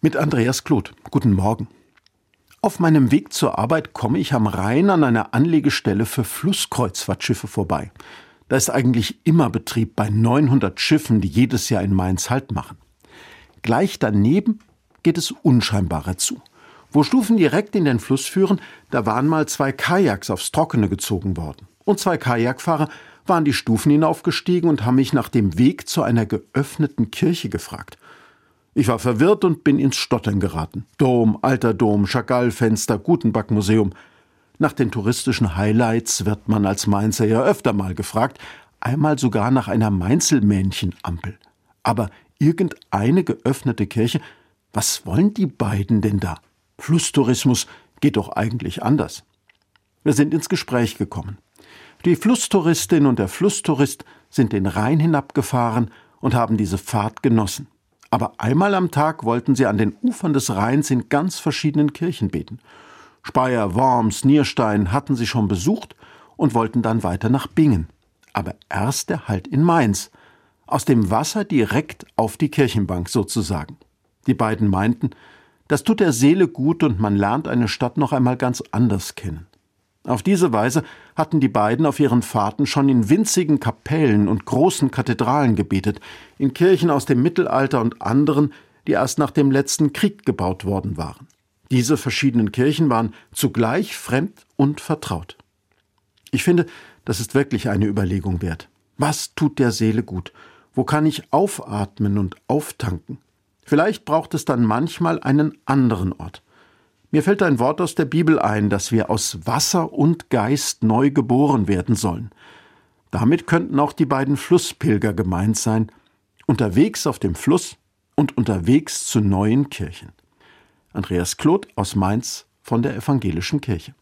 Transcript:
Mit Andreas Kloth. Guten Morgen. Auf meinem Weg zur Arbeit komme ich am Rhein an einer Anlegestelle für Flusskreuzfahrtschiffe vorbei. Da ist eigentlich immer Betrieb bei 900 Schiffen, die jedes Jahr in Mainz Halt machen. Gleich daneben geht es unscheinbarer zu. Wo Stufen direkt in den Fluss führen, da waren mal zwei Kajaks aufs Trockene gezogen worden. Und zwei Kajakfahrer waren die Stufen hinaufgestiegen und haben mich nach dem Weg zu einer geöffneten Kirche gefragt. Ich war verwirrt und bin ins Stottern geraten. Dom, alter Dom, Chagall-Fenster. Nach den touristischen Highlights wird man als Mainzer ja öfter mal gefragt, einmal sogar nach einer Mainzelmähnchenampel. Aber irgendeine geöffnete Kirche, was wollen die beiden denn da? Flusstourismus geht doch eigentlich anders. Wir sind ins Gespräch gekommen. Die Flusstouristin und der Flusstourist sind den Rhein hinabgefahren und haben diese Fahrt genossen. Aber einmal am Tag wollten sie an den Ufern des Rheins in ganz verschiedenen Kirchen beten. Speyer, Worms, Nierstein hatten sie schon besucht und wollten dann weiter nach Bingen. Aber erst der Halt in Mainz. Aus dem Wasser direkt auf die Kirchenbank sozusagen. Die beiden meinten, das tut der Seele gut und man lernt eine Stadt noch einmal ganz anders kennen. Auf diese Weise hatten die beiden auf ihren Fahrten schon in winzigen Kapellen und großen Kathedralen gebetet, in Kirchen aus dem Mittelalter und anderen, die erst nach dem letzten Krieg gebaut worden waren. Diese verschiedenen Kirchen waren zugleich fremd und vertraut. Ich finde, das ist wirklich eine Überlegung wert. Was tut der Seele gut? Wo kann ich aufatmen und auftanken? Vielleicht braucht es dann manchmal einen anderen Ort. Mir fällt ein Wort aus der Bibel ein, dass wir aus Wasser und Geist neu geboren werden sollen. Damit könnten auch die beiden Flusspilger gemeint sein, unterwegs auf dem Fluss und unterwegs zu neuen Kirchen. Andreas Kloth aus Mainz von der Evangelischen Kirche.